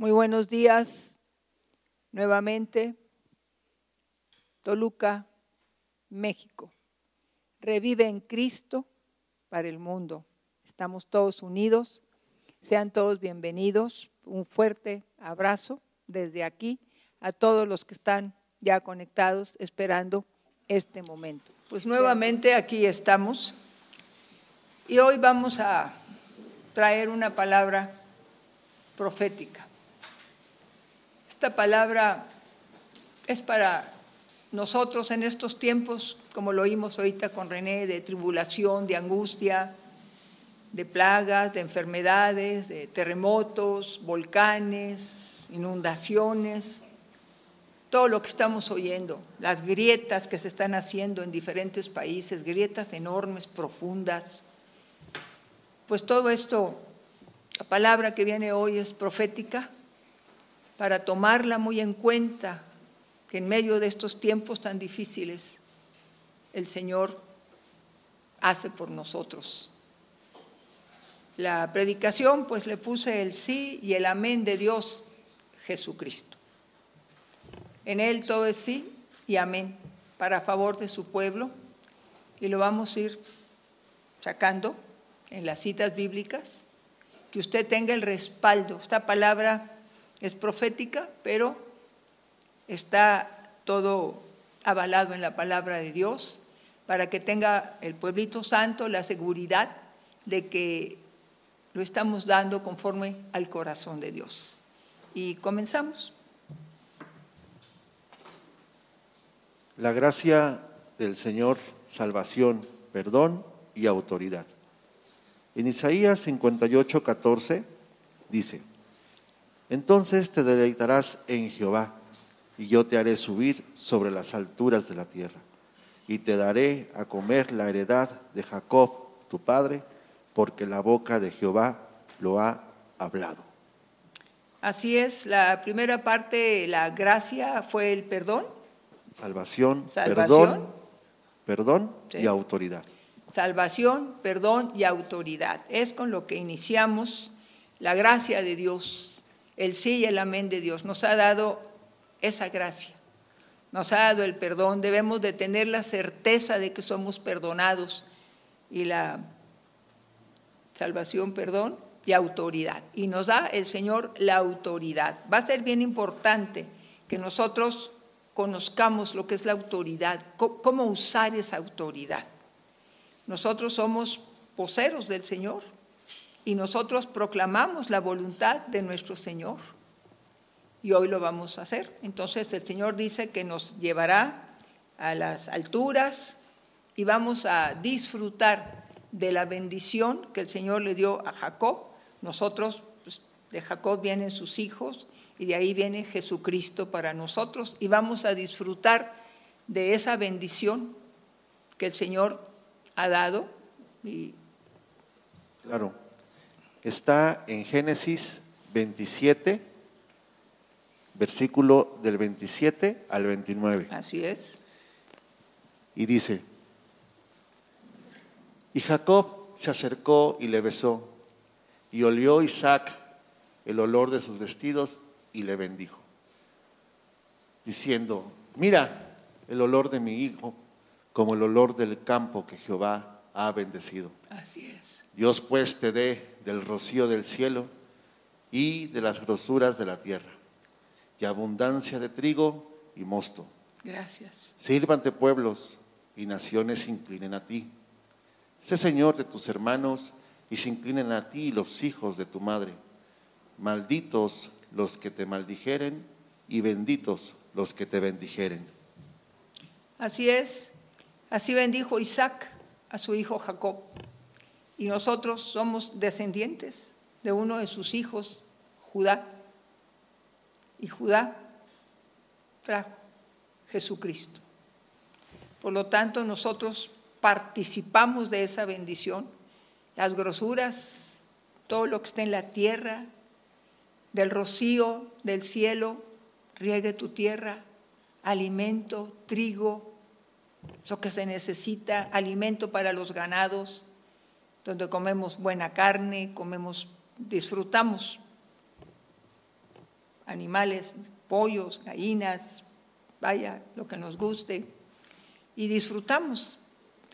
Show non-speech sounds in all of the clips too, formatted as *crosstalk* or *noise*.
Muy buenos días nuevamente. Toluca, México. Revive en Cristo para el mundo. Estamos todos unidos. Sean todos bienvenidos. Un fuerte abrazo desde aquí a todos los que están ya conectados esperando este momento. Pues nuevamente aquí estamos y hoy vamos a traer una palabra profética. Esta palabra es para nosotros en estos tiempos, como lo oímos ahorita con René, de tribulación, de angustia, de plagas, de enfermedades, de terremotos, volcanes, inundaciones, todo lo que estamos oyendo, las grietas que se están haciendo en diferentes países, grietas enormes, profundas. Pues todo esto, la palabra que viene hoy es profética para tomarla muy en cuenta, que en medio de estos tiempos tan difíciles, el Señor hace por nosotros. La predicación, pues le puse el sí y el amén de Dios Jesucristo. En Él todo es sí y amén para favor de su pueblo y lo vamos a ir sacando en las citas bíblicas, que usted tenga el respaldo. Esta palabra es profética, pero está todo avalado en la palabra de Dios para que tenga el pueblito santo la seguridad de que lo estamos dando conforme al corazón de Dios. Y comenzamos. La gracia del Señor, salvación, perdón y autoridad. En Isaías 58, 14 dice, entonces te deleitarás en Jehová, y yo te haré subir sobre las alturas de la tierra, y te daré a comer la heredad de Jacob, tu padre, porque la boca de Jehová lo ha hablado. Así es, la primera parte, la gracia fue el perdón, Salvación, perdón, perdón y autoridad. Salvación, perdón y autoridad. Es con lo que iniciamos la gracia de Dios, el sí y el amén de Dios. Nos ha dado esa gracia, nos ha dado el perdón. Debemos de tener la certeza de que somos perdonados y la salvación, perdón y autoridad. Y nos da el Señor la autoridad. Va a ser bien importante que nosotros conozcamos lo que es la autoridad, cómo usar esa autoridad. Nosotros somos poseros del Señor y nosotros proclamamos la voluntad de nuestro Señor. Y hoy lo vamos a hacer. Entonces el Señor dice que nos llevará a las alturas y vamos a disfrutar de la bendición que el Señor le dio a Jacob. Nosotros, pues, de Jacob vienen sus hijos y de ahí viene Jesucristo para nosotros y vamos a disfrutar de esa bendición que el Señor ha dado. Claro, está en Génesis 27, versículo del 27 al 29. Así es. Y dice, y Jacob se acercó y le besó, y olió Isaac el olor de sus vestidos y le bendijo, diciendo, mira el olor de mi hijo como el olor del campo que Jehová ha bendecido. Así es. Dios pues te dé del rocío del cielo y de las grosuras de la tierra, y abundancia de trigo y mosto. Gracias. Sírvante pueblos y naciones inclinen a ti. Sé Señor de tus hermanos y se inclinen a ti los hijos de tu madre. Malditos los que te maldijeren y benditos los que te bendijeren. Así es, así bendijo Isaac a su hijo Jacob. Y nosotros somos descendientes de uno de sus hijos, Judá. Y Judá trajo Jesucristo. Por lo tanto, nosotros participamos de esa bendición. Las grosuras, todo lo que está en la tierra, del rocío del cielo, riegue tu tierra, alimento, trigo, lo que se necesita, alimento para los ganados, donde comemos buena carne, comemos, disfrutamos animales, pollos, gallinas, vaya, lo que nos guste, y disfrutamos.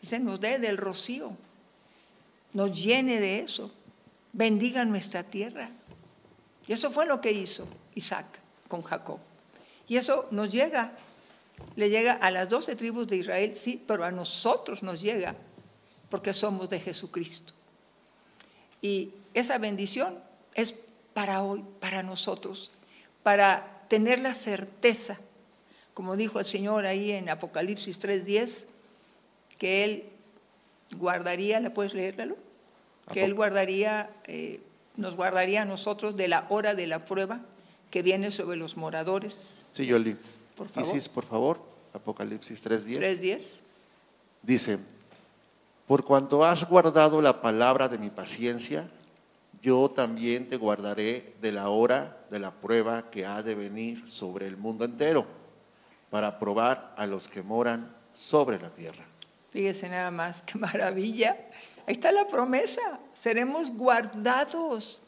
Dice, nos dé del rocío, nos llene de eso, bendiga nuestra tierra. Y eso fue lo que hizo Isaac con Jacob. Y eso nos llega, le llega a las doce tribus de Israel, sí, pero a nosotros nos llega porque somos de Jesucristo. Y esa bendición es para hoy, para nosotros, para tener la certeza, como dijo el Señor ahí en Apocalipsis 3:10, que Él guardaría, ¿la puedes leerlo? Que Él guardaría, eh, nos guardaría a nosotros de la hora de la prueba que viene sobre los moradores. Sí, Yoli. Por favor. Isis, por favor, Apocalipsis 3.10. 3.10. Dice, por cuanto has guardado la palabra de mi paciencia, yo también te guardaré de la hora de la prueba que ha de venir sobre el mundo entero, para probar a los que moran sobre la tierra. Fíjese nada más, *laughs* qué maravilla. Ahí está la promesa, seremos guardados.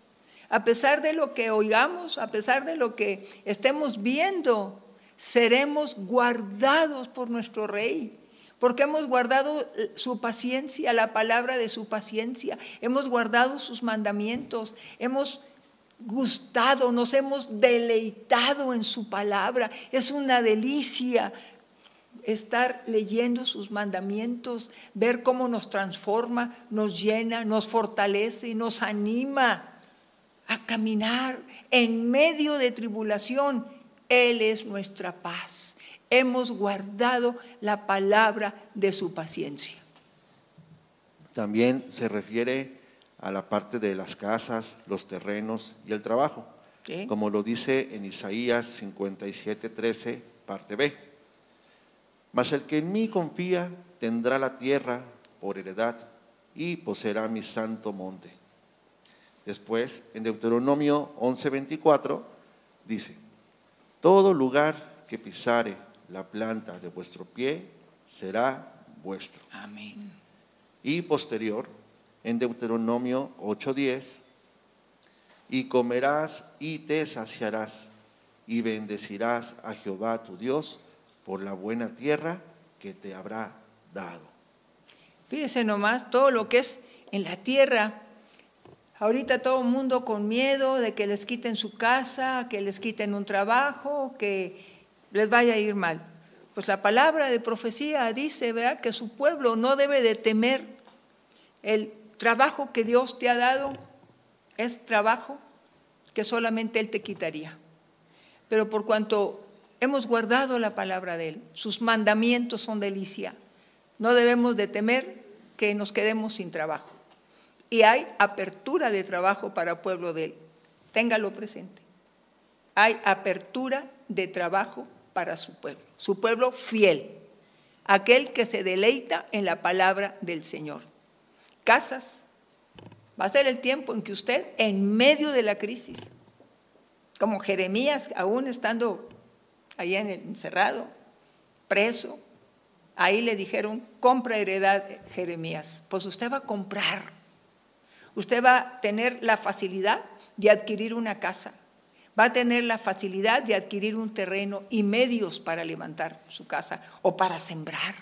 A pesar de lo que oigamos, a pesar de lo que estemos viendo, seremos guardados por nuestro Rey porque hemos guardado eh, su paciencia, la palabra de su paciencia, hemos guardado sus mandamientos, hemos gustado, nos hemos deleitado en su palabra. Es una delicia estar leyendo sus mandamientos, ver cómo nos transforma, nos llena, nos fortalece nos anima a caminar en medio de tribulación. Él es nuestra paz hemos guardado la palabra de su paciencia. También se refiere a la parte de las casas, los terrenos y el trabajo, como lo dice en Isaías 57, 13, parte B. Mas el que en mí confía tendrá la tierra por heredad y poseerá mi santo monte. Después, en Deuteronomio 11:24, dice, todo lugar que pisare la planta de vuestro pie será vuestro. Amén. Y posterior, en Deuteronomio 8:10, y comerás y te saciarás y bendecirás a Jehová tu Dios por la buena tierra que te habrá dado. Fíjese nomás todo lo que es en la tierra. Ahorita todo el mundo con miedo de que les quiten su casa, que les quiten un trabajo, que les vaya a ir mal. Pues la palabra de profecía dice, ¿verdad?, que su pueblo no debe de temer el trabajo que Dios te ha dado, es trabajo que solamente Él te quitaría. Pero por cuanto hemos guardado la palabra de Él, sus mandamientos son delicia, no debemos de temer que nos quedemos sin trabajo. Y hay apertura de trabajo para pueblo de Él. Téngalo presente. Hay apertura de trabajo para su pueblo, su pueblo fiel, aquel que se deleita en la palabra del Señor. Casas, va a ser el tiempo en que usted, en medio de la crisis, como Jeremías, aún estando allá en el encerrado, preso, ahí le dijeron, compra heredad, Jeremías. Pues usted va a comprar, usted va a tener la facilidad de adquirir una casa, va a tener la facilidad de adquirir un terreno y medios para levantar su casa o para sembrar,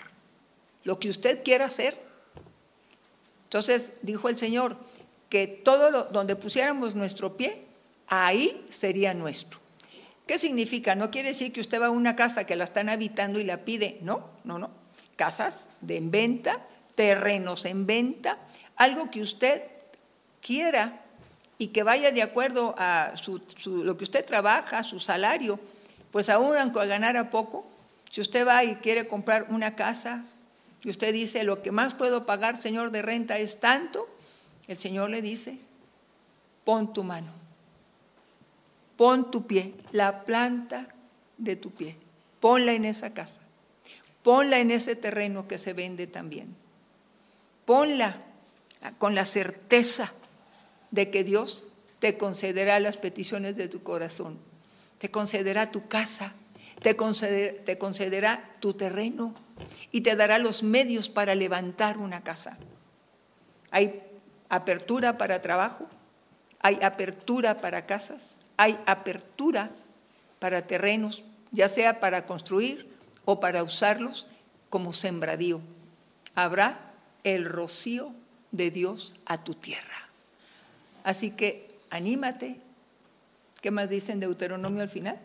lo que usted quiera hacer. Entonces dijo el Señor que todo donde pusiéramos nuestro pie, ahí sería nuestro. ¿Qué significa? No quiere decir que usted va a una casa que la están habitando y la pide, no, no, no. Casas de en venta, terrenos en venta, algo que usted quiera y que vaya de acuerdo a lo que usted trabaja, su salario, pues aún aunque ganara poco, si usted va y quiere comprar una casa y usted dice, lo que más puedo pagar, Señor, de renta es tanto, el Señor le dice, pon tu mano, pon tu pie, la planta de tu pie, ponla en esa casa, ponla en ese terreno que se vende también, ponla con la certeza de que Dios te concederá las peticiones de tu corazón, te concederá tu casa, te, concederá tu terreno y te dará los medios para levantar una casa. Hay apertura para trabajo, hay apertura para casas, hay apertura para terrenos, ya sea para construir o para usarlos como sembradío. Habrá el rocío de Dios a tu tierra. Así que anímate. ¿Qué más dice en Deuteronomio al final?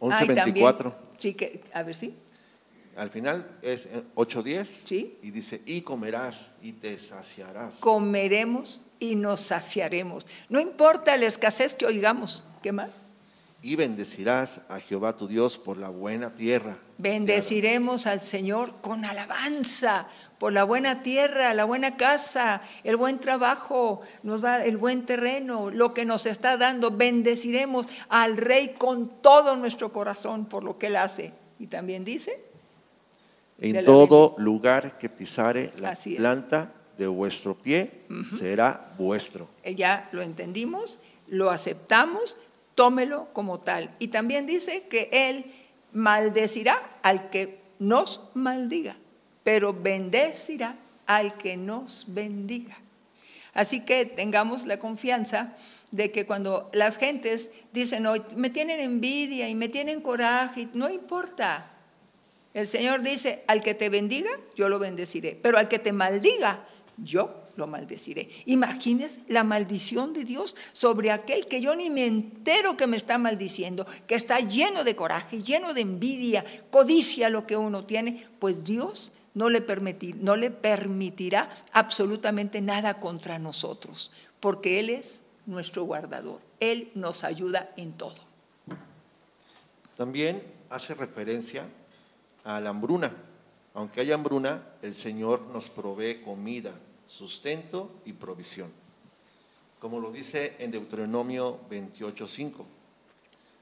11.24. Sí, que, a ver si. Al final es 8.10 Sí. y dice, y comerás y te saciarás. Comeremos y nos saciaremos. No importa la escasez que oigamos. ¿Qué más? Y bendecirás a Jehová tu Dios por la buena tierra. Bendeciremos al Señor con alabanza por la buena tierra, la buena casa, el buen trabajo, nos va el buen terreno, lo que nos está dando. Bendeciremos al Rey con todo nuestro corazón por lo que él hace. Y también dice, En todo lugar que pisare la planta de vuestro pie será vuestro. eh, ya lo entendimos, lo aceptamos, tómelo como tal. Y también dice que él maldecirá al que nos maldiga, pero bendecirá al que nos bendiga. Así que tengamos la confianza de que cuando las gentes dicen, "Hoy me tienen envidia y me tienen coraje, no importa. El Señor dice, al que te bendiga, yo lo bendeciré, pero al que te maldiga, yo lo maldeciré. Imagines la maldición de Dios sobre aquel que yo ni me entero que me está maldiciendo, que está lleno de coraje, lleno de envidia, codicia lo que uno tiene, pues Dios no le, permitir- no le permitirá absolutamente nada contra nosotros, porque Él es nuestro guardador, Él nos ayuda en todo. También hace referencia a la hambruna. Aunque haya hambruna, el Señor nos provee comida, sustento y provisión. Como lo dice en Deuteronomio 28:5.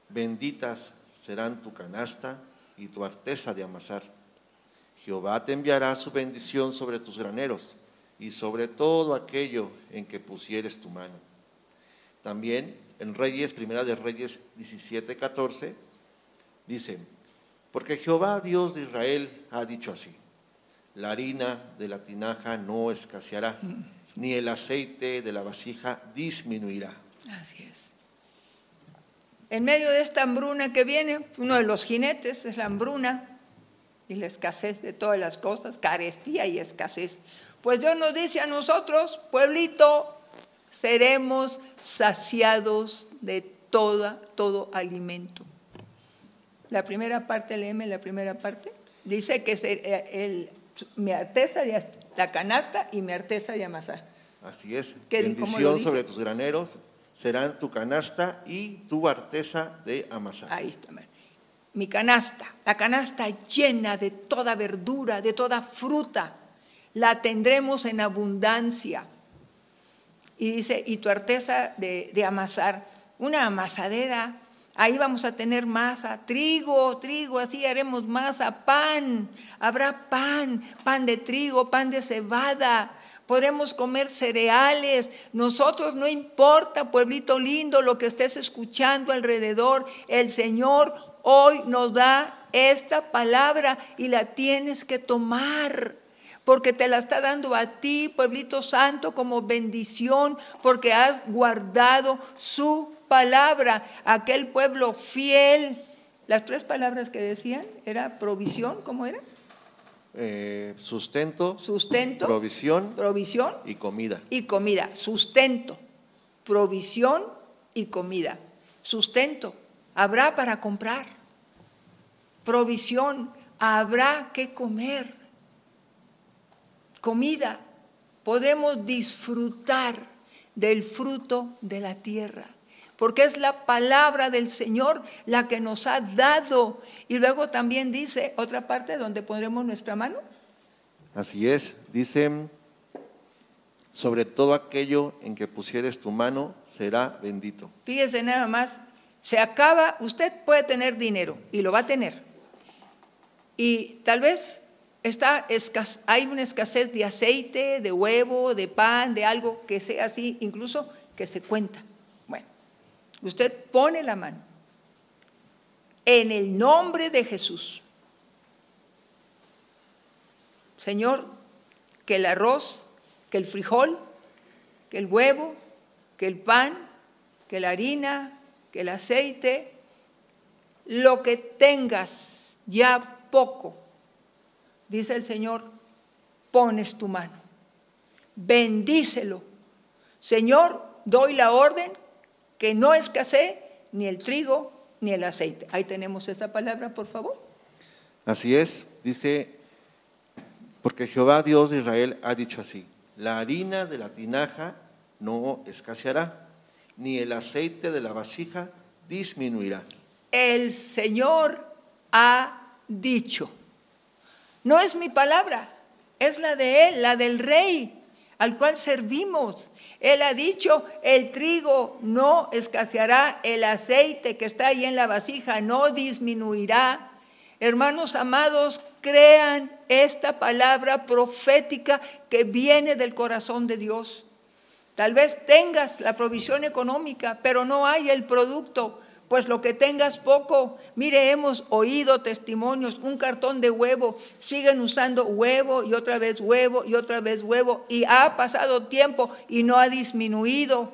Benditas serán tu canasta y tu arteza de amasar. Jehová te enviará su bendición sobre tus graneros y sobre todo aquello en que pusieres tu mano. También en Reyes, Primera de Reyes 17:14, dice, porque Jehová Dios de Israel ha dicho así, la harina de la tinaja no escaseará, ni el aceite de la vasija disminuirá. Así es. En medio de esta hambruna que viene, uno de los jinetes es la hambruna y la escasez de todas las cosas, carestía y escasez. Pues Dios nos dice a nosotros, pueblito, seremos saciados de toda, todo alimento. La primera parte, léeme la primera parte. Dice que eh, el- mi arteza de la canasta y mi arteza de amasar. Así es, ¿Qué- cómo lo bendición sobre tus graneros serán tu canasta y tu arteza de amasar. Ahí está. Mi canasta, la canasta llena de toda verdura, de toda fruta, la tendremos en abundancia. Y dice, y tu arteza de, de amasar, una amasadera, ahí vamos a tener masa, trigo, trigo, así haremos masa, pan, habrá pan, pan de trigo, pan de cebada, podremos comer cereales, nosotros no importa, pueblito lindo, lo que estés escuchando alrededor, el Señor hoy nos da esta palabra y la tienes que tomar porque te la está dando a ti, pueblito santo, como bendición, porque has guardado su palabra, aquel pueblo fiel. Las tres palabras que decían era provisión, ¿cómo era? Eh, sustento, Sustento, provisión provisión y comida. y comida. Sustento, provisión y comida. Sustento, habrá para comprar. Provisión, habrá que comer. Comida, podemos disfrutar del fruto de la tierra. Porque es la palabra del Señor la que nos ha dado. Y luego también dice otra parte donde pondremos nuestra mano. Así es, dice, sobre todo aquello en que pusieres tu mano será bendito. Fíjese nada más, se acaba, usted puede tener dinero y lo va a tener. Y tal vez está escas- hay una escasez de aceite, de huevo, de pan, de algo que sea así, incluso que se cuenta. Usted pone la mano en el nombre de Jesús. Señor, que el arroz, que el frijol, que el huevo, que el pan, que la harina, que el aceite, lo que tengas ya poco, dice el Señor, pones tu mano. Bendícelo. Señor, doy la orden que no escasee ni el trigo ni el aceite. Ahí tenemos esa palabra, por favor. Así es, dice, porque Jehová Dios de Israel ha dicho así, la harina de la tinaja no escaseará, ni el aceite de la vasija disminuirá. El Señor ha dicho. No es mi palabra, es la de Él, la del Rey al cual servimos. Él ha dicho, el trigo no escaseará, el aceite que está ahí en la vasija no disminuirá. Hermanos amados, crean esta palabra profética que viene del corazón de Dios. Tal vez tengas la provisión económica, pero no hay el producto pues lo que tengas poco. Mire, hemos oído testimonios, un cartón de huevo, siguen usando huevo y otra vez huevo y otra vez huevo y ha pasado tiempo y no ha disminuido.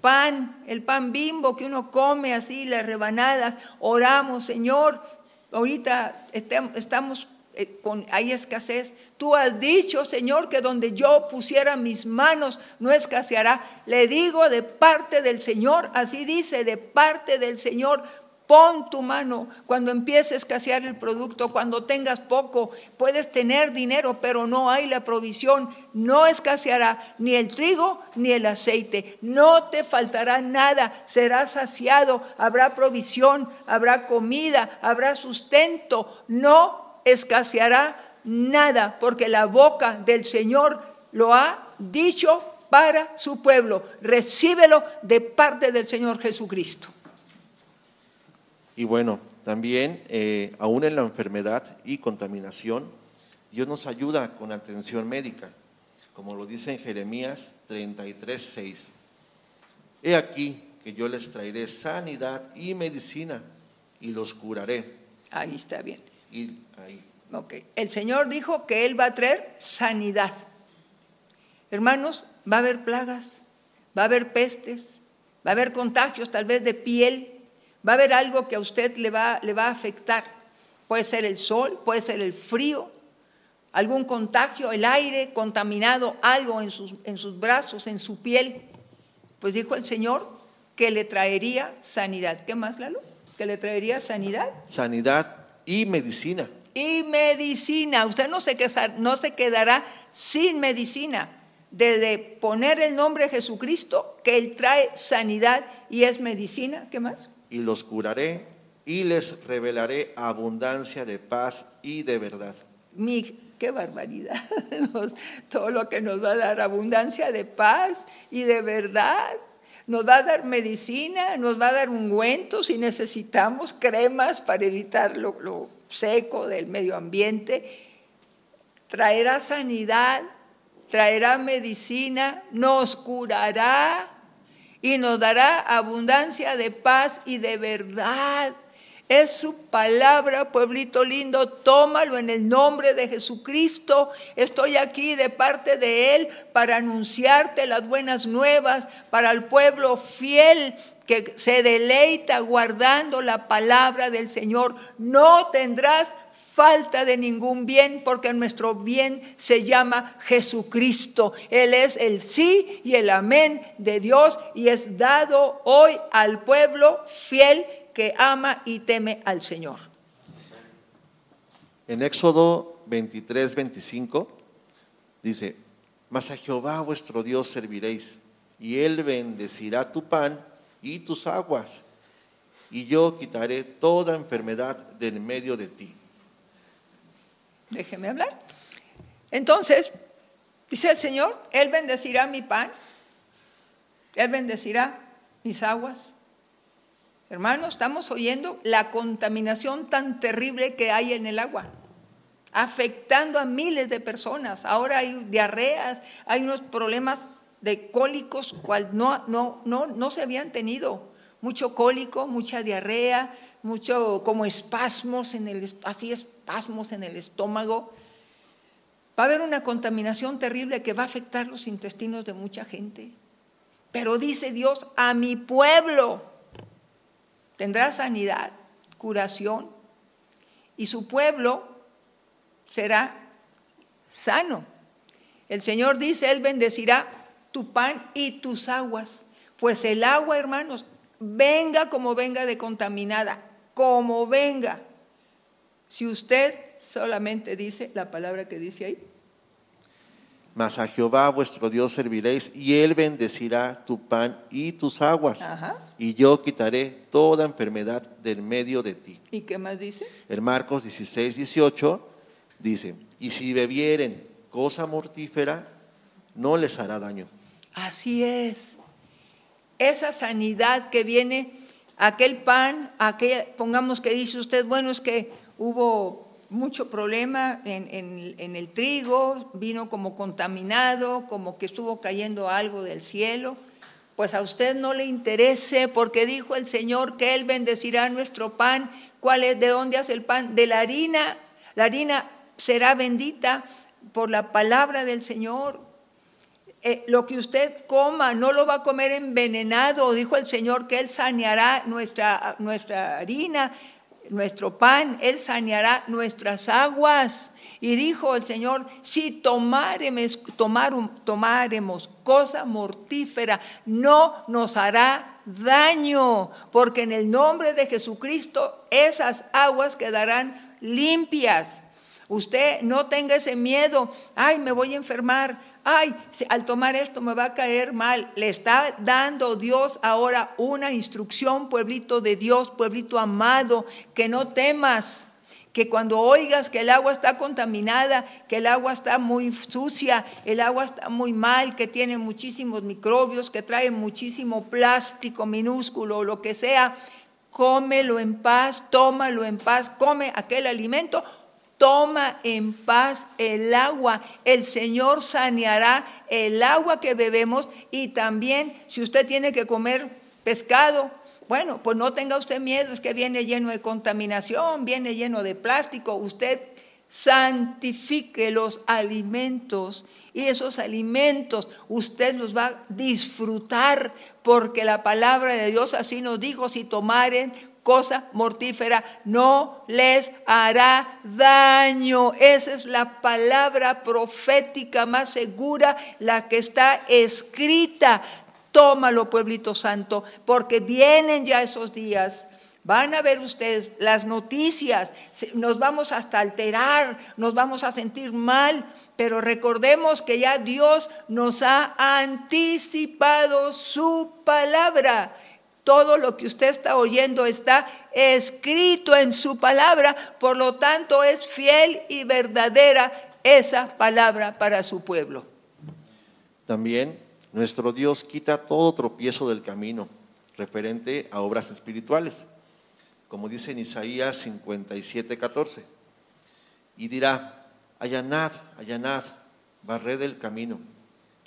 Pan, el pan bimbo que uno come así, las rebanadas, oramos, Señor, ahorita estamos eh, hay escasez. Tú has dicho, Señor, que donde yo pusiera mis manos no escaseará. Le digo de parte del Señor, así dice, de parte del Señor, Pon tu mano cuando empiece a escasear el producto, cuando tengas poco. Puedes tener dinero, pero no hay la provisión. No escaseará ni el trigo ni el aceite. No te faltará nada. Serás saciado. Habrá provisión, habrá comida, habrá sustento. No escaseará nada, porque la boca del Señor lo ha dicho para su pueblo. Recíbelo de parte del Señor Jesucristo. Y bueno, también, eh, aún en la enfermedad y contaminación, Dios nos ayuda con atención médica, como lo dice en Jeremías 33, 6. He aquí que yo les traeré sanidad y medicina y los curaré. Ahí está bien. El Señor dijo que Él va a traer sanidad. Hermanos, va a haber plagas, va a haber pestes, va a haber contagios tal vez de piel, va a haber algo que a usted le va, le va a afectar. Puede ser el sol, puede ser el frío, algún contagio, el aire contaminado, algo en sus, en sus brazos, en su piel. Pues dijo el Señor que le traería sanidad. ¿Qué más, Lalo? ¿Que le traería sanidad? Sanidad y medicina. Y medicina. Usted no se, no se quedará sin medicina. Desde poner el nombre de Jesucristo, que Él trae sanidad y es medicina. ¿Qué más? Y los curaré y les revelaré abundancia de paz y de verdad. Mi, qué barbaridad. *laughs* Todo lo que nos va a dar abundancia de paz y de verdad nos va a dar medicina, nos va a dar ungüentos si necesitamos cremas para evitar lo, seco del medio ambiente, traerá sanidad, traerá medicina, nos curará y nos dará abundancia de paz y de verdad. Es su palabra, pueblito lindo, tómalo en el nombre de Jesucristo. Estoy aquí de parte de Él para anunciarte las buenas nuevas para el pueblo fiel que se deleita guardando la palabra del Señor. No tendrás falta de ningún bien, porque nuestro bien se llama Jesucristo. Él es el sí y el amén de Dios y es dado hoy al pueblo fiel que ama y teme al Señor. En Éxodo 23, 25 dice, mas a Jehová vuestro Dios serviréis, y él bendecirá tu pan y tus aguas, y yo quitaré toda enfermedad del medio de ti. Déjeme hablar. Entonces, dice el Señor, Él bendecirá mi pan, Él bendecirá mis aguas, Hermanos, estamos oyendo la contaminación tan terrible que hay en el agua, afectando a miles de personas. Ahora hay diarreas, hay unos problemas de cólicos cual no, no, no, no se habían tenido. Mucho cólico, mucha diarrea, mucho como espasmos en el, así espasmos en el estómago. Va a haber una contaminación terrible que va a afectar los intestinos de mucha gente. Pero dice Dios, a mi pueblo, tendrá sanidad, curación, y su pueblo será sano. El Señor dice, Él bendecirá tu pan y tus aguas. Pues el agua, hermanos, venga como venga de contaminada, como venga. Si usted solamente dice la palabra que dice ahí. Mas a Jehová vuestro Dios serviréis y él bendecirá tu pan y tus aguas. Ajá. Y yo quitaré toda enfermedad del medio de ti. ¿Y qué más dice? En Marcos 16, 18 dice, y si bebieren cosa mortífera, no les hará daño. Así es. Esa sanidad que viene, aquel pan, aquel, pongamos que dice usted, bueno, es que hubo mucho problema en, el trigo, vino como contaminado, como que estuvo cayendo algo del cielo. Pues a usted no le interese, porque dijo el Señor que Él bendecirá nuestro pan. ¿Cuál es? ¿De dónde hace el pan? De la harina. La harina será bendita por la palabra del Señor. Eh, lo que usted coma no lo va a comer envenenado, dijo el Señor que Él saneará nuestra, nuestra harina, nuestro pan, Él saneará nuestras aguas. Y dijo el Señor, si tomáremos, tomáremos cosa mortífera, no nos hará daño, porque en el nombre de Jesucristo esas aguas quedarán limpias. Usted no tenga ese miedo, ay, me voy a enfermar, ay, al tomar esto me va a caer mal. Le está dando Dios ahora una instrucción, pueblito de Dios, pueblito amado, que no temas, que cuando oigas que el agua está contaminada, que el agua está muy sucia, el agua está muy mal, que tiene muchísimos microbios, que trae muchísimo plástico minúsculo o lo que sea, cómelo en paz, tómalo en paz, come aquel alimento, toma en paz el agua. El Señor saneará el agua que bebemos y también si usted tiene que comer pescado, bueno, pues no tenga usted miedo, es que viene lleno de contaminación, viene lleno de plástico. Usted santifique los alimentos y esos alimentos usted los va a disfrutar porque la palabra de Dios así nos dijo, si tomaren cosa mortífera no les hará daño. Esa es la palabra profética más segura, la que está escrita. Tómalo, pueblito santo, porque vienen ya esos días. Van a ver ustedes las noticias, nos vamos hasta alterar, nos vamos a sentir mal, pero recordemos que ya Dios nos ha anticipado su palabra. Todo lo que usted está oyendo está escrito en su palabra, por lo tanto es fiel y verdadera esa palabra para su pueblo. También nuestro Dios quita todo tropiezo del camino referente a obras espirituales, como dice en Isaías 57, 14. Y dirá, allanad, allanad, barred el camino,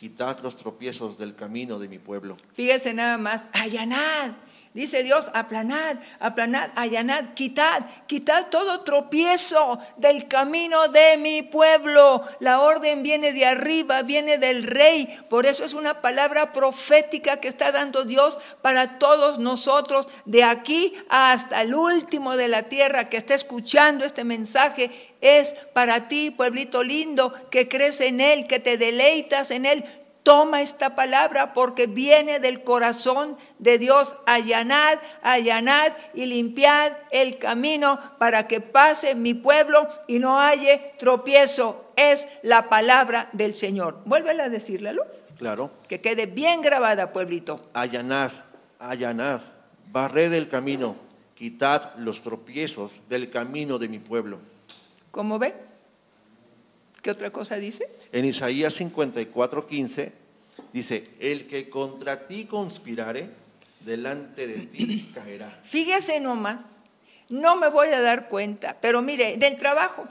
quitad los tropiezos del camino de mi pueblo. Fíjese nada más, allanad. Dice Dios, aplanad, aplanad, allanad, quitad, quitad todo tropiezo del camino de mi pueblo. La orden viene de arriba, viene del rey. Por eso es una palabra profética que está dando Dios para todos nosotros, de aquí hasta el último de la tierra que está escuchando este mensaje. Es para ti, pueblito lindo, que crees en Él, que te deleitas en Él. Toma esta palabra porque viene del corazón de Dios. Allanad, allanad y limpiad el camino para que pase mi pueblo y no haya tropiezo. Es la palabra del Señor. Vuélvela a decirlo, Claro, que quede bien grabada, pueblito. allanad, allanad, barred el camino, quitad los tropiezos del camino de mi pueblo. ¿Cómo ve? ¿Qué otra cosa dice? En Isaías 54, 15 dice, el que contra ti conspirare, delante de ti *clears throat* caerá. Fíjese nomás, no me voy a dar cuenta, pero mire, del trabajo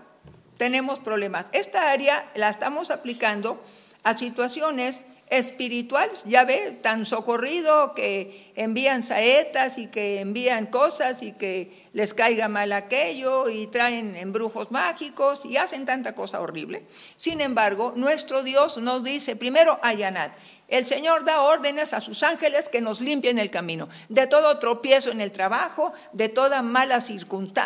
tenemos problemas. Esta área la estamos aplicando a situaciones espirituales, ya ve, tan socorrido que envían saetas y que envían cosas y que les caiga mal aquello y traen embrujos mágicos y hacen tanta cosa horrible. Sin embargo, nuestro Dios nos dice, primero, allanad. El Señor da órdenes a sus ángeles que nos limpien el camino de todo tropiezo en el trabajo, de toda mala,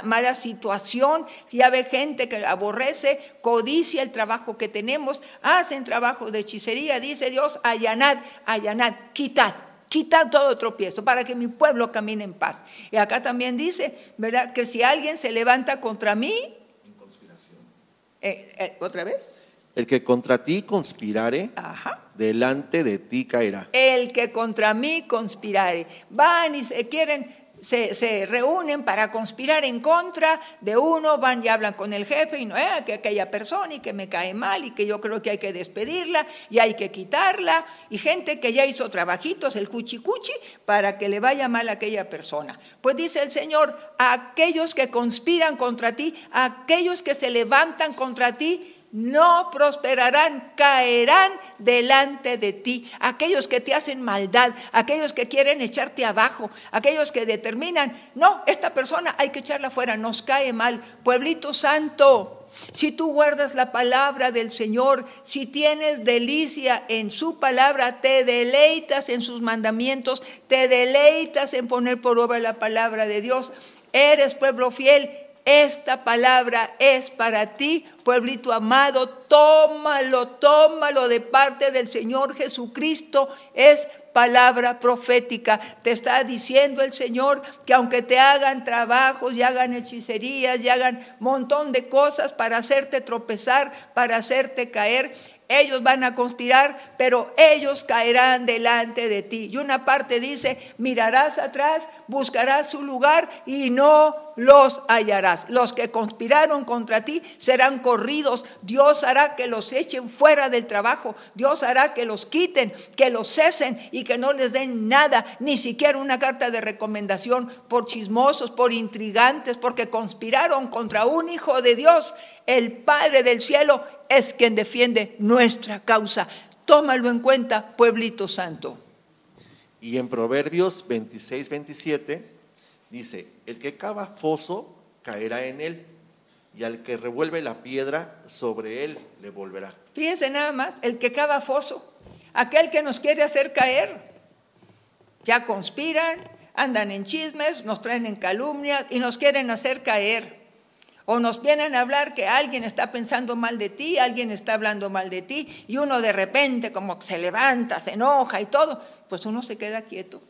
mala situación. Ya ve gente que aborrece, codicia el trabajo que tenemos, hacen trabajo de hechicería. Dice Dios, allanad, allanad, quitad. Quitad todo tropiezo para que mi pueblo camine en paz. Y acá también dice, ¿verdad? Que si alguien se levanta contra mí, en conspiración. Eh, eh, ¿Otra vez? El que contra ti conspirare, delante de ti caerá. El que contra mí conspirare. Van y se quieren se, reúnen para conspirar en contra de uno, van y hablan con el jefe y no, eh, que aquella persona y que me cae mal y que yo creo que hay que despedirla y hay que quitarla, y gente que ya hizo trabajitos, el cuchi cuchi, para que le vaya mal a aquella persona. Pues dice el Señor, aquellos que conspiran contra ti, aquellos que se levantan contra ti, no prosperarán, caerán delante de ti. Aquellos que te hacen maldad, aquellos que quieren echarte abajo, aquellos que determinan, no, esta persona hay que echarla fuera, nos cae mal. Pueblito santo, si tú guardas la palabra del Señor, si tienes delicia en su palabra, te deleitas en sus mandamientos, te deleitas en poner por obra la palabra de Dios, eres pueblo fiel esta palabra es para ti, pueblito amado, tómalo, tómalo de parte del Señor Jesucristo. Es palabra profética. Te está diciendo el Señor que aunque te hagan trabajos y hagan hechicerías y hagan montón de cosas para hacerte tropezar, para hacerte caer, ellos van a conspirar, pero ellos caerán delante de ti. Y una parte dice, mirarás atrás, buscarás su lugar y no los hallarás. Los que conspiraron contra ti serán corridos. Dios hará que los echen fuera del trabajo. Dios hará que los quiten, que los cesen y que no les den nada, ni siquiera una carta de recomendación por chismosos, por intrigantes, porque conspiraron contra un hijo de Dios. El Padre del cielo es quien defiende nuestra causa. Tómalo en cuenta, pueblito santo. Y en Proverbios 26, 27 dice, el que cava foso caerá en él, y al que revuelve la piedra sobre él le volverá. Fíjense nada más, el que cava foso, aquel que nos quiere hacer caer, ya conspiran, andan en chismes, nos traen en calumnias y nos quieren hacer caer. O nos vienen a hablar que alguien está pensando mal de ti, alguien está hablando mal de ti, y uno de repente como se levanta, se enoja y todo, pues uno se queda quieto.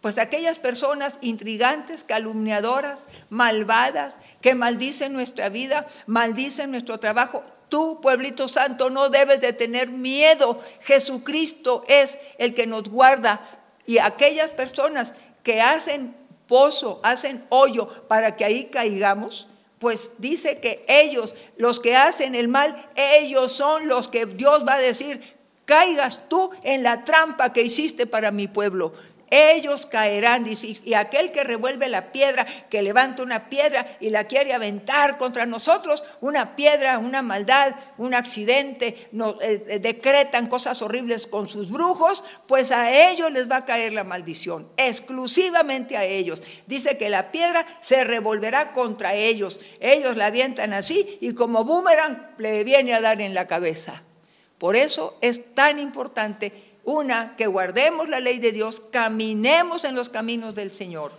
Pues aquellas personas intrigantes, calumniadoras, malvadas, que maldicen nuestra vida, maldicen nuestro trabajo, tú, pueblito santo, no debes de tener miedo. Jesucristo es el que nos guarda. Y aquellas personas que hacen pozo, hacen hoyo para que ahí caigamos, pues dice que ellos, los que hacen el mal, ellos son los que Dios va a decir, caigas tú en la trampa que hiciste para mi pueblo ellos caerán, y aquel que revuelve la piedra, que levanta una piedra y la quiere aventar contra nosotros, una piedra, una maldad, un accidente, eh, eh, decretan cosas horribles con sus brujos, pues a ellos les va a caer la maldición, exclusivamente a ellos. Dice que la piedra se revolverá contra ellos, ellos la avientan así y como boomerang le viene a dar en la cabeza. Por eso es tan importante una, que guardemos la ley de Dios, caminemos en los caminos del Señor,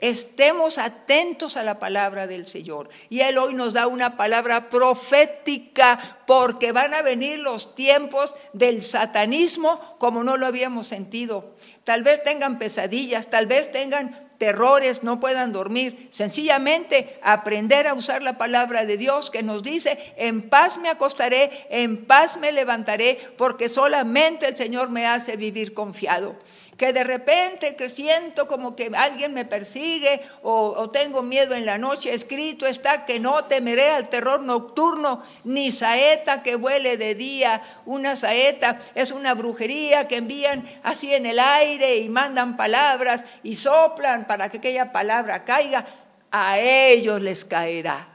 estemos atentos a la palabra del Señor. Y Él hoy nos da una palabra profética porque van a venir los tiempos del satanismo como no lo habíamos sentido. Tal vez tengan pesadillas, tal vez tengan terrores, no puedan dormir. Sencillamente aprender a usar la palabra de Dios que nos dice, en paz me acostaré, en paz me levantaré, porque solamente el Señor me hace vivir confiado que de repente que siento como que alguien me persigue o, tengo miedo en la noche, escrito está que no temeré al terror nocturno, ni saeta que vuele de día. Una saeta es una brujería que envían así en el aire y mandan palabras y soplan para que aquella palabra caiga. A ellos les caerá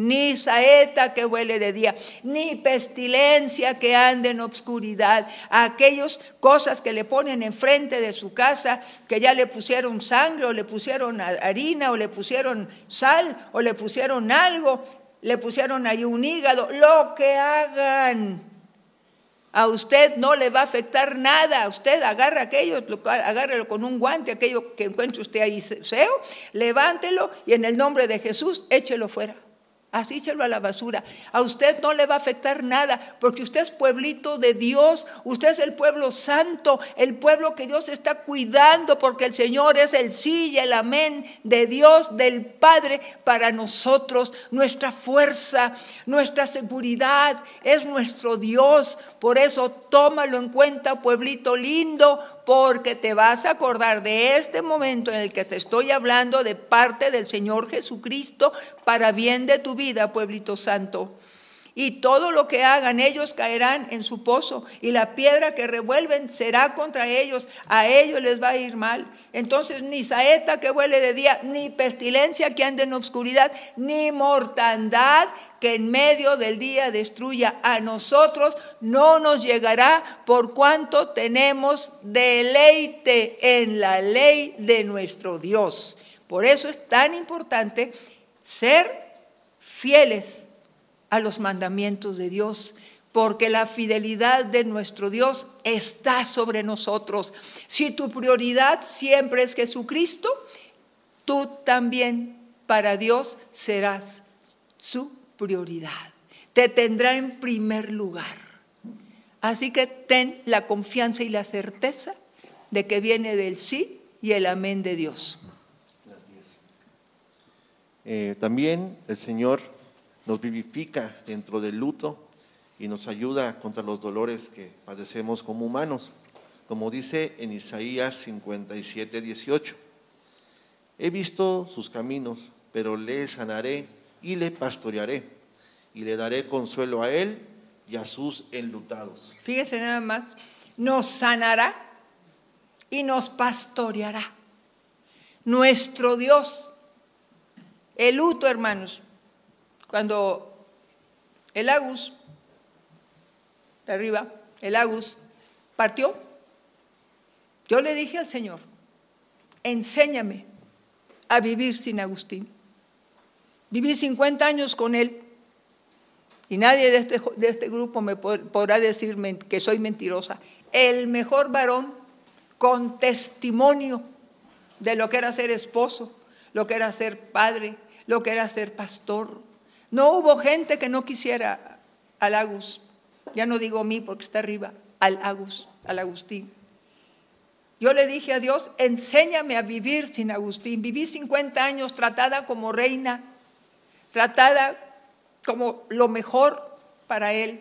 ni saeta que huele de día, ni pestilencia que ande en obscuridad. A aquellas cosas que le ponen enfrente de su casa, que ya le pusieron sangre o le pusieron harina o le pusieron sal o le pusieron algo, le pusieron ahí un hígado, lo que hagan. A usted no le va a afectar nada. Usted agarra aquello, agárrelo con un guante, aquello que encuentre usted ahí feo, levántelo y en el nombre de Jesús échelo fuera. Asíchelo a la basura. A usted no le va a afectar nada, porque usted es pueblito de Dios, usted es el pueblo santo, el pueblo que Dios está cuidando, porque el Señor es el sí y el amén de Dios, del Padre, para nosotros. Nuestra fuerza, nuestra seguridad es nuestro Dios. Por eso tómalo en cuenta, pueblito lindo, porque te vas a acordar de este momento en el que te estoy hablando de parte del Señor Jesucristo para bien de tu vida, pueblito santo. Y todo lo que hagan ellos caerán en su pozo, y la piedra que revuelven será contra ellos, a ellos les va a ir mal. Entonces ni saeta que huele de día, ni pestilencia que ande en oscuridad, ni mortandad que en medio del día destruya a nosotros, no nos llegará por cuanto tenemos deleite en la ley de nuestro Dios. Por eso es tan importante ser fieles a los mandamientos de Dios, porque la fidelidad de nuestro Dios está sobre nosotros. Si tu prioridad siempre es Jesucristo, tú también para Dios serás su prioridad. Te tendrá en primer lugar. Así que ten la confianza y la certeza de que viene del sí y el amén de Dios. Eh, también el Señor nos vivifica dentro del luto y nos ayuda contra los dolores que padecemos como humanos, como dice en Isaías 57, 18. He visto sus caminos, pero le sanaré y le pastorearé, y le daré consuelo a él y a sus enlutados. Fíjese nada más, nos sanará y nos pastoreará. Nuestro Dios el luto, hermanos, cuando el Agus, de arriba, el Agus, partió, yo le dije al Señor, enséñame a vivir sin Agustín. Viví 50 años con él y nadie de este, de este grupo me podrá decir que soy mentirosa. El mejor varón con testimonio de lo que era ser esposo, lo que era ser padre, lo que era ser pastor. No hubo gente que no quisiera al Agus. Ya no digo mí porque está arriba, al Agus, al Agustín. Yo le dije a Dios, enséñame a vivir sin Agustín. Viví 50 años tratada como reina, tratada como lo mejor para él.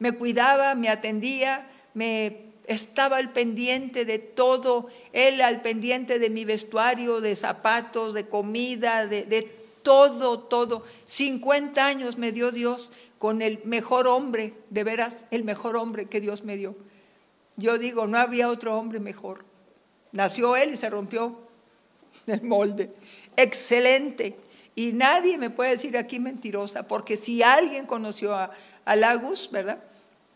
Me cuidaba, me atendía, me estaba al pendiente de todo, él al pendiente de mi vestuario, de zapatos, de comida, de, de todo, todo. 50 años me dio Dios con el mejor hombre, de veras, el mejor hombre que Dios me dio. Yo digo, no había otro hombre mejor. Nació él y se rompió el molde. Excelente. Y nadie me puede decir aquí mentirosa, porque si alguien conoció a, a Lagus, ¿verdad?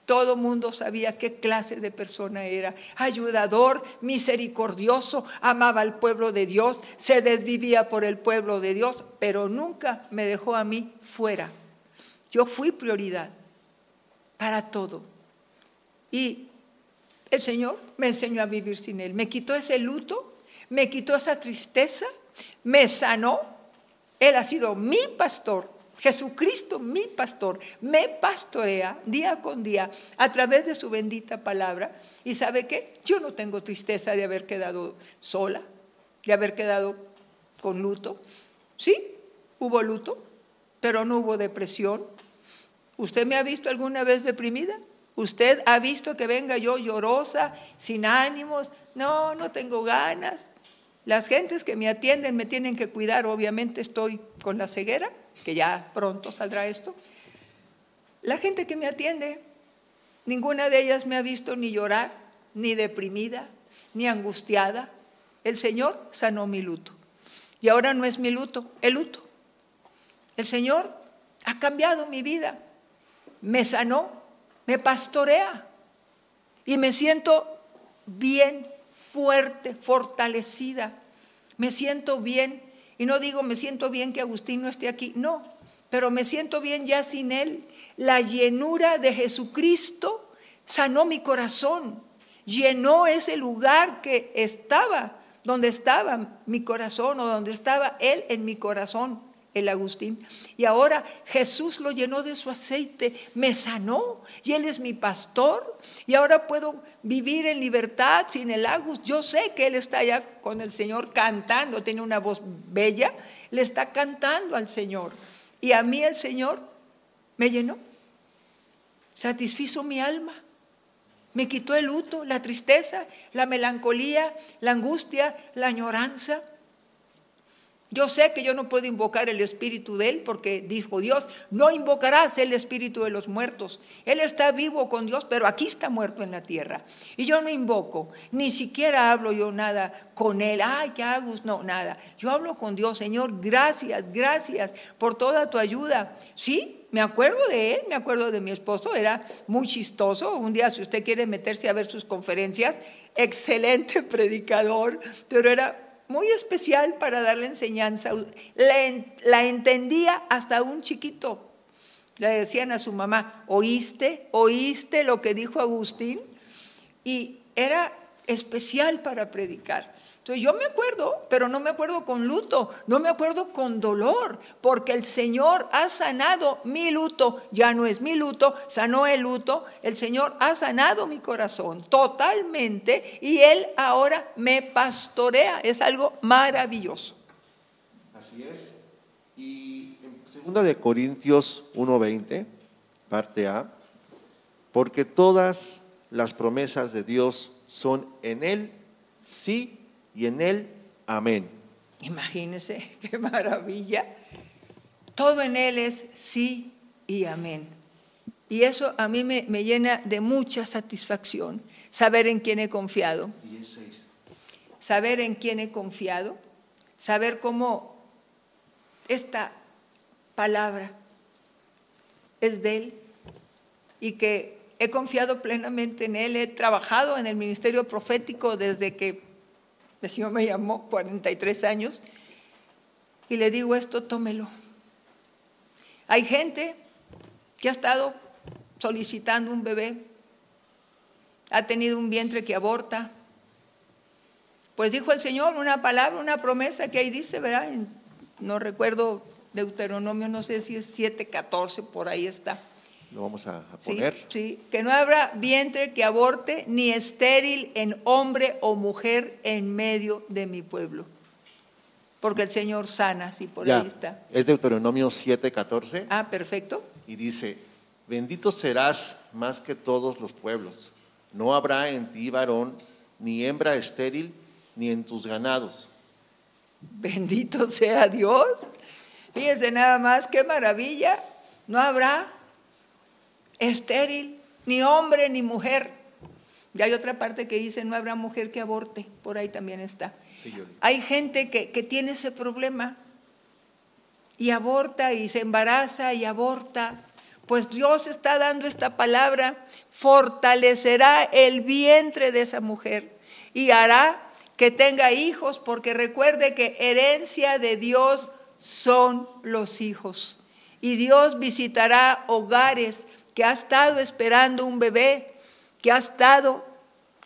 Todo mundo sabía qué clase de persona era. Ayudador, misericordioso, amaba al pueblo de Dios, se desvivía por el pueblo de Dios, pero nunca me dejó a mí fuera. Yo fui prioridad para todo. Y el Señor me enseñó a vivir sin Él. Me quitó ese luto, me quitó esa tristeza, me sanó. Él ha sido mi pastor Jesucristo, mi pastor, me pastorea día con día a través de su bendita palabra. ¿Y sabe qué? Yo no tengo tristeza de haber quedado sola, de haber quedado con luto. Sí, hubo luto, pero no hubo depresión. ¿Usted me ha visto alguna vez deprimida? ¿Usted ha visto que venga yo llorosa, sin ánimos? No, no tengo ganas. Las gentes que me atienden me tienen que cuidar, obviamente estoy con la ceguera que ya pronto saldrá esto, la gente que me atiende, ninguna de ellas me ha visto ni llorar, ni deprimida, ni angustiada. El Señor sanó mi luto. Y ahora no es mi luto, el luto. El Señor ha cambiado mi vida, me sanó, me pastorea y me siento bien, fuerte, fortalecida. Me siento bien y no digo, me siento bien que Agustín no esté aquí, no, pero me siento bien ya sin él. La llenura de Jesucristo sanó mi corazón, llenó ese lugar que estaba, donde estaba mi corazón o donde estaba Él en mi corazón el Agustín. Y ahora Jesús lo llenó de su aceite, me sanó y Él es mi pastor. Y ahora puedo vivir en libertad sin el Agus. Yo sé que Él está allá con el Señor cantando, tiene una voz bella, le está cantando al Señor. Y a mí el Señor me llenó, satisfizo mi alma. Me quitó el luto, la tristeza, la melancolía, la angustia, la añoranza. Yo sé que yo no puedo invocar el espíritu de Él porque dijo Dios, no invocarás el espíritu de los muertos. Él está vivo con Dios, pero aquí está muerto en la tierra. Y yo no invoco, ni siquiera hablo yo nada con Él. Ay, qué hago, no, nada. Yo hablo con Dios, Señor, gracias, gracias por toda tu ayuda. Sí, me acuerdo de Él, me acuerdo de mi esposo, era muy chistoso. Un día, si usted quiere meterse a ver sus conferencias, *laughs* excelente predicador, pero era muy especial para darle enseñanza. La, entendía hasta un chiquito. Le decían a su mamá, ¿oíste? ¿Oíste lo que dijo Agustín? Y era especial para predicar. Yo me acuerdo, pero no me acuerdo con luto, no me acuerdo con dolor, porque el Señor ha sanado mi luto, ya no es mi luto, sanó el luto, el Señor ha sanado mi corazón totalmente y Él ahora me pastorea, es algo maravilloso. Así es. Y en segunda de Corintios 1:20, parte A, porque todas las promesas de Dios son en Él, sí y en Él, amén. Imagínense, *laughs* qué maravilla. Todo en Él es sí y amén. Y eso a mí me, llena de mucha satisfacción, saber en quién he confiado. Saber en quién he confiado, saber cómo esta palabra es de Él y que he confiado plenamente en Él, he trabajado en el ministerio profético desde que el Señor me llamó 43 años y le digo esto, tómelo. Hay gente que ha estado solicitando un bebé, ha tenido un vientre que aborta. Pues dijo el Señor una palabra, una promesa que ahí dice, ¿verdad? No recuerdo Deuteronomio, no sé si es 7.14, por ahí está. Lo vamos a, poner. Sí, que no habrá vientre que aborte ni estéril en hombre o mujer en medio de mi pueblo. Porque el Señor sana, sí, por ahí está. Es Deuteronomio 7:14. Ah, perfecto. Y dice, bendito serás más que todos los pueblos. No habrá en ti varón ni hembra estéril ni en tus ganados. Bendito sea Dios. Fíjense nada más, qué maravilla. No habrá estéril, ni hombre ni mujer. Y hay otra parte que dice, no habrá mujer que aborte, por ahí también está. hay gente que, que tiene ese problema y aborta y se embaraza y aborta. Pues Dios está dando esta palabra, fortalecerá el vientre de esa mujer y hará que tenga hijos, porque recuerde que herencia de Dios son los hijos. Y Dios visitará hogares que ha estado esperando un bebé, que ha estado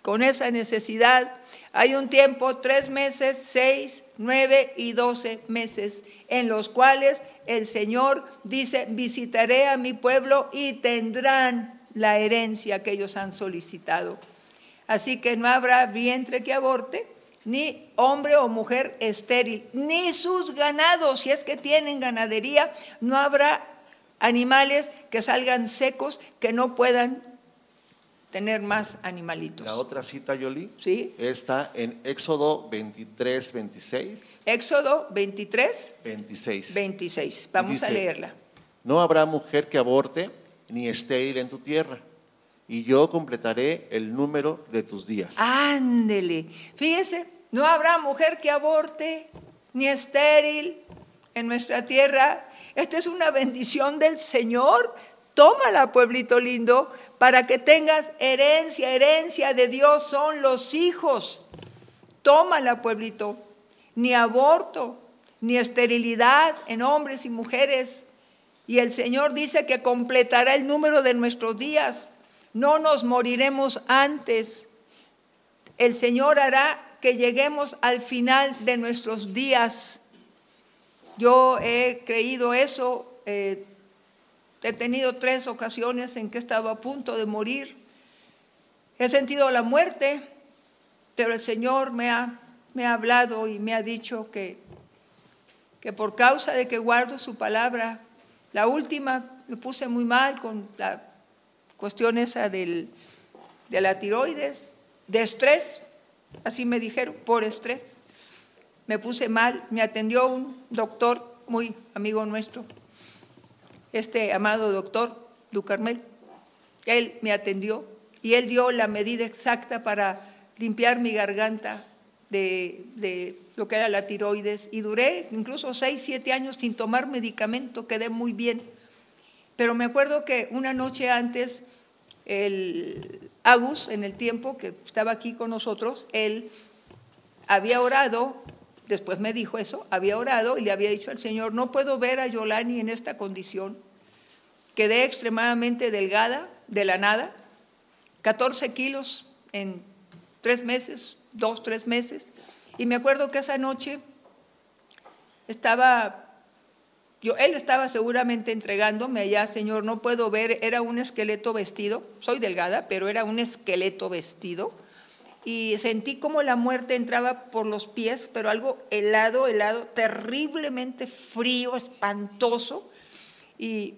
con esa necesidad. Hay un tiempo, tres meses, seis, nueve y doce meses, en los cuales el Señor dice, visitaré a mi pueblo y tendrán la herencia que ellos han solicitado. Así que no habrá vientre que aborte, ni hombre o mujer estéril, ni sus ganados, si es que tienen ganadería, no habrá animales que salgan secos, que no puedan tener más animalitos. La otra cita, Yoli, ¿Sí? está en Éxodo 23, 26. Éxodo 23, 26. 26. Vamos a leerla. No habrá mujer que aborte ni estéril en tu tierra, y yo completaré el número de tus días. Ándele. Fíjese, no habrá mujer que aborte ni estéril en nuestra tierra, esta es una bendición del Señor. Tómala, pueblito lindo, para que tengas herencia. Herencia de Dios son los hijos. Tómala, pueblito. Ni aborto, ni esterilidad en hombres y mujeres. Y el Señor dice que completará el número de nuestros días. No nos moriremos antes. El Señor hará que lleguemos al final de nuestros días. Yo he creído eso. Eh, he tenido tres ocasiones en que estaba a punto de morir. He sentido la muerte, pero el Señor me ha, me ha hablado y me ha dicho que, que por causa de que guardo su palabra, la última me puse muy mal con la cuestión esa del, de la tiroides, de estrés, así me dijeron, por estrés. Me puse mal, me atendió un doctor muy amigo nuestro, este amado doctor Ducarmel. Él me atendió y él dio la medida exacta para limpiar mi garganta de, de, lo que era la tiroides y duré incluso seis, siete años sin tomar medicamento, quedé muy bien. Pero me acuerdo que una noche antes, el Agus, en el tiempo que estaba aquí con nosotros, él había orado, después me dijo eso, había orado y le había dicho al Señor, no puedo ver a Yolani en esta condición. Quedé extremadamente delgada, de la nada, 14 kilos en tres meses, dos, tres meses. Y me acuerdo que esa noche estaba yo, él estaba seguramente entregándome allá, Señor, no puedo ver, era un esqueleto vestido, soy delgada, pero era un esqueleto vestido. Y sentí como la muerte entraba por los pies, pero algo helado, helado, terriblemente frío, espantoso. Y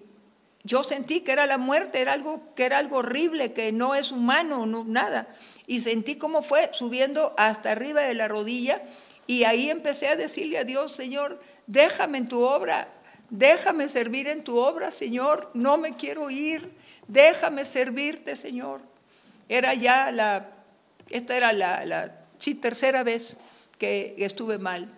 yo sentí que era la muerte, era algo que era algo horrible, que no es humano, no, nada. Y sentí cómo fue subiendo hasta arriba de la rodilla y ahí empecé a decirle a Dios, Señor, déjame en tu obra, Déjame servir en tu obra, Señor. No me quiero ir. Déjame servirte, Señor. Era ya la, esta era la, tercera vez que estuve mal.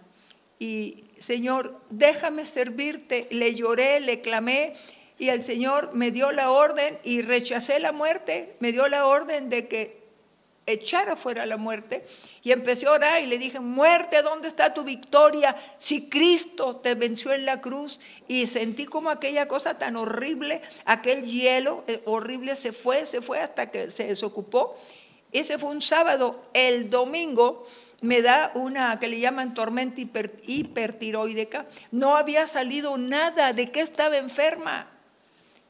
Y Señor, déjame servirte. Le lloré, le clamé y el Señor me dio la orden y rechacé la muerte. Me dio la orden de que echara fuera la muerte. Y empecé a orar y le dije, muerte, ¿dónde está tu victoria? Si Cristo te venció en la cruz. Y sentí como aquella cosa tan horrible, aquel hielo eh, horrible se fue, se fue hasta que se desocupó. Ese fue un sábado. El domingo me da una que le llaman tormenta hipertiroideca. No había salido nada de que estaba enferma.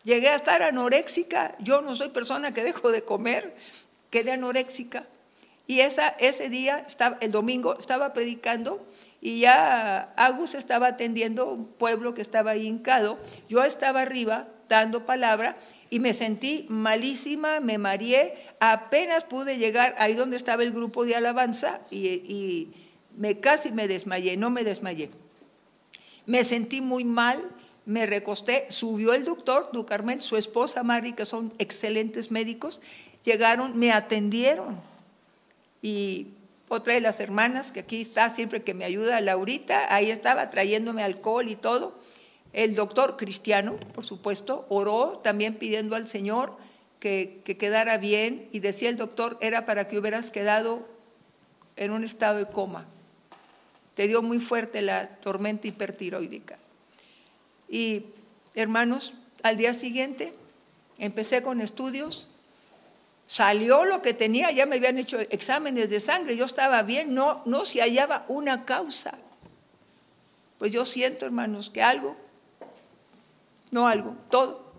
Llegué a estar anoréxica. Yo no soy persona que dejo de comer quedé anoréxica. Y ese día, estaba, el domingo, estaba predicando y ya Agus estaba atendiendo un pueblo que estaba ahí hincado. Yo estaba arriba dando palabra y me sentí malísima, me mareé, apenas pude llegar ahí donde estaba el grupo de alabanza y, me casi me desmayé, no me desmayé. Me sentí muy mal, me recosté, subió el doctor Ducarmel, su esposa Mari, que son excelentes médicos, llegaron, me atendieron. Y otra de las hermanas que aquí está siempre que me ayuda, Laurita, ahí estaba trayéndome alcohol y todo. El doctor cristiano, por supuesto, oró también pidiendo al Señor que, que quedara bien y decía el doctor, era para que hubieras quedado en un estado de coma. Te dio muy fuerte la tormenta hipertiroídica. Y hermanos, al día siguiente empecé con estudios Salió lo que tenía, ya me habían hecho exámenes de sangre, yo estaba bien, no, no se hallaba una causa. Pues yo siento, hermanos, que algo, no algo, todo,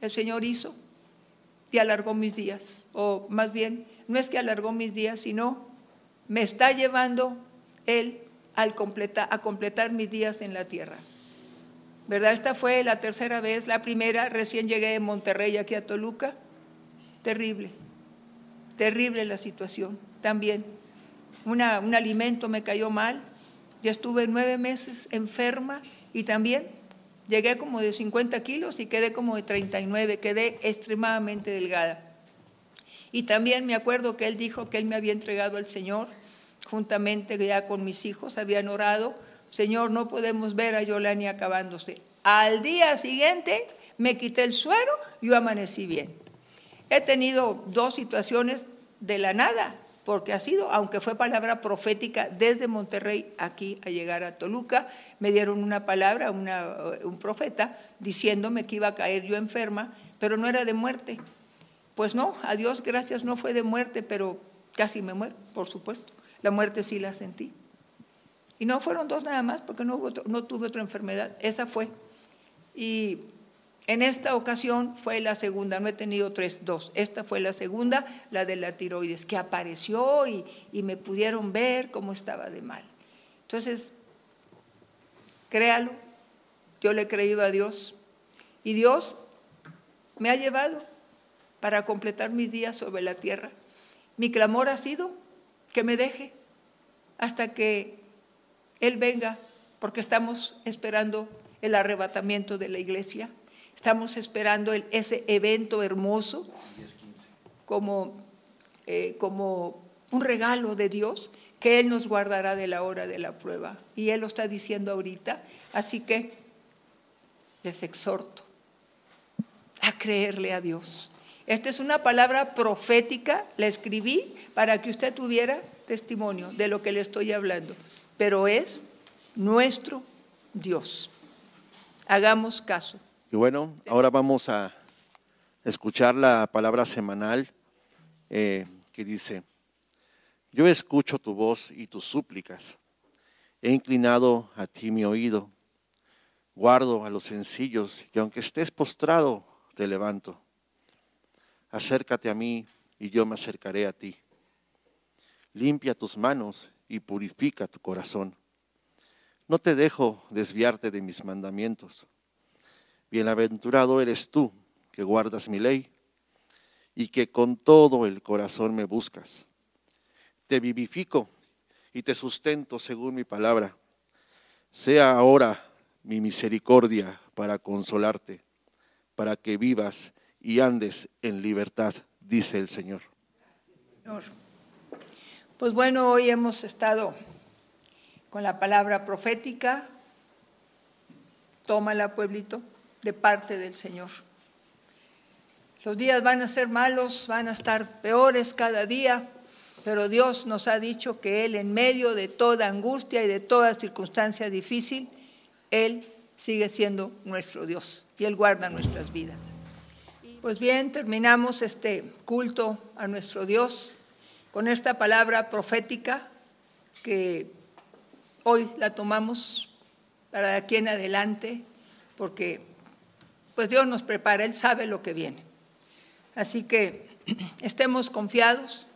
el Señor hizo y alargó mis días. O más bien, no es que alargó mis días, sino me está llevando Él a completar mis días en la tierra. ¿Verdad? Esta fue la tercera vez, la primera, recién llegué de Monterrey aquí a Toluca Terrible, terrible la situación también. un alimento me cayó mal, ya estuve nueve meses enferma y también llegué como de 50 kilos y quedé como de 39, quedé extremadamente delgada. Y también me acuerdo que él dijo que él me había entregado al Señor, juntamente ya con mis hijos, habían orado, Señor, no podemos ver a Yolani acabándose. Al día siguiente me quité el suero yo amanecí bien. He tenido dos situaciones de la nada, porque ha sido, aunque fue palabra profética desde Monterrey aquí a llegar a Toluca, me dieron una palabra, un profeta, diciéndome que iba a caer yo enferma, pero no era de muerte. pues no, a Dios gracias no fue de muerte, pero casi me muero, por supuesto. La muerte sí la sentí. Y no fueron dos nada más, porque no, no tuve otra enfermedad. Esa fue. Y en esta ocasión fue la segunda, no he tenido tres, dos. Esta fue la segunda, la de la tiroides, que apareció y, y me pudieron ver cómo estaba de mal. Entonces, créalo, yo le he creído a Dios y Dios me ha llevado para completar mis días sobre la tierra. Mi clamor ha sido que me deje hasta que Él venga, porque estamos esperando el arrebatamiento de la iglesia, estamos esperando ese evento hermoso como, eh, como un regalo de Dios que Él nos guardará de la hora de la prueba. Y Él lo está diciendo ahorita, así que les exhorto a creerle a Dios. Esta es una palabra profética, la escribí para que usted tuviera testimonio de lo que le estoy hablando, pero es nuestro Dios. Hagamos caso. Y bueno, ahora vamos a escuchar la palabra semanal eh, que dice, yo escucho tu voz y tus súplicas, he inclinado a ti mi oído, guardo a los sencillos y aunque estés postrado, te levanto. Acércate a mí y yo me acercaré a ti. Limpia tus manos y purifica tu corazón. No te dejo desviarte de mis mandamientos. Bienaventurado eres tú que guardas mi ley y que con todo el corazón me buscas. Te vivifico y te sustento según mi palabra. Sea ahora mi misericordia para consolarte para que vivas y andes en libertad, dice el Señor. Pues bueno, hoy hemos estado con la palabra profética, tómala pueblito, de parte del Señor. Los días van a ser malos, van a estar peores cada día, pero Dios nos ha dicho que Él en medio de toda angustia y de toda circunstancia difícil, Él sigue siendo nuestro Dios y Él guarda nuestras vidas. Pues bien, terminamos este culto a nuestro Dios con esta palabra profética que hoy la tomamos para aquí en adelante, porque pues Dios nos prepara, Él sabe lo que viene. Así que *clears throat* estemos confiados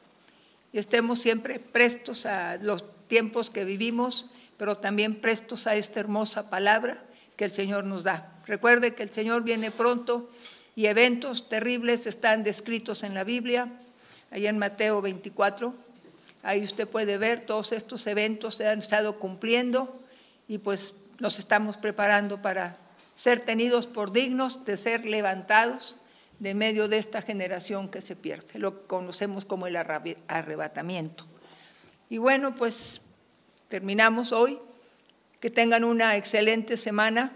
y estemos siempre prestos a los tiempos que vivimos, pero también prestos a esta hermosa palabra que el Señor nos da. Recuerde que el Señor viene pronto y eventos terribles están descritos en la Biblia, ahí en Mateo 24. Ahí usted puede ver todos estos eventos se han estado cumpliendo y pues nos estamos preparando para ser tenidos por dignos de ser levantados de medio de esta generación que se pierde, lo que conocemos como el arrebatamiento. Y bueno, pues terminamos hoy que tengan una excelente semana.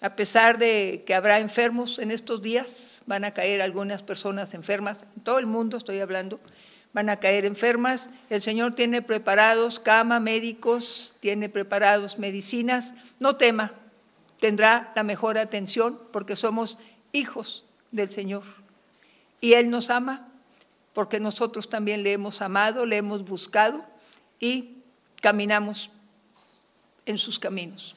A pesar de que habrá enfermos en estos días, van a caer algunas personas enfermas, en todo el mundo estoy hablando, van a caer enfermas. El Señor tiene preparados cama, médicos, tiene preparados medicinas. No tema, tendrá la mejor atención porque somos hijos del Señor. Y Él nos ama porque nosotros también le hemos amado, le hemos buscado y caminamos en sus caminos.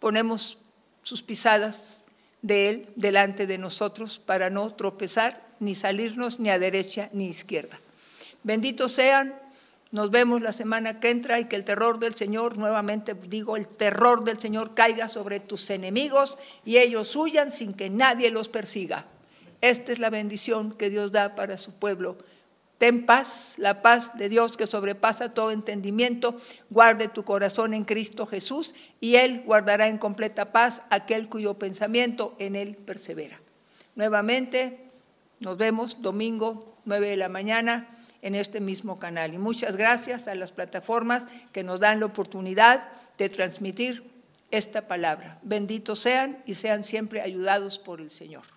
Ponemos sus pisadas de Él delante de nosotros para no tropezar ni salirnos ni a derecha ni izquierda. Benditos sean, nos vemos la semana que entra y que el terror del Señor, nuevamente digo, el terror del Señor caiga sobre tus enemigos y ellos huyan sin que nadie los persiga. Esta es la bendición que Dios da para su pueblo Ten paz, la paz de Dios que sobrepasa todo entendimiento, guarde tu corazón en Cristo Jesús y Él guardará en completa paz aquel cuyo pensamiento en Él persevera. Nuevamente, nos vemos domingo 9 de la mañana en este mismo canal. Y muchas gracias a las plataformas que nos dan la oportunidad de transmitir esta palabra. Benditos sean y sean siempre ayudados por el Señor.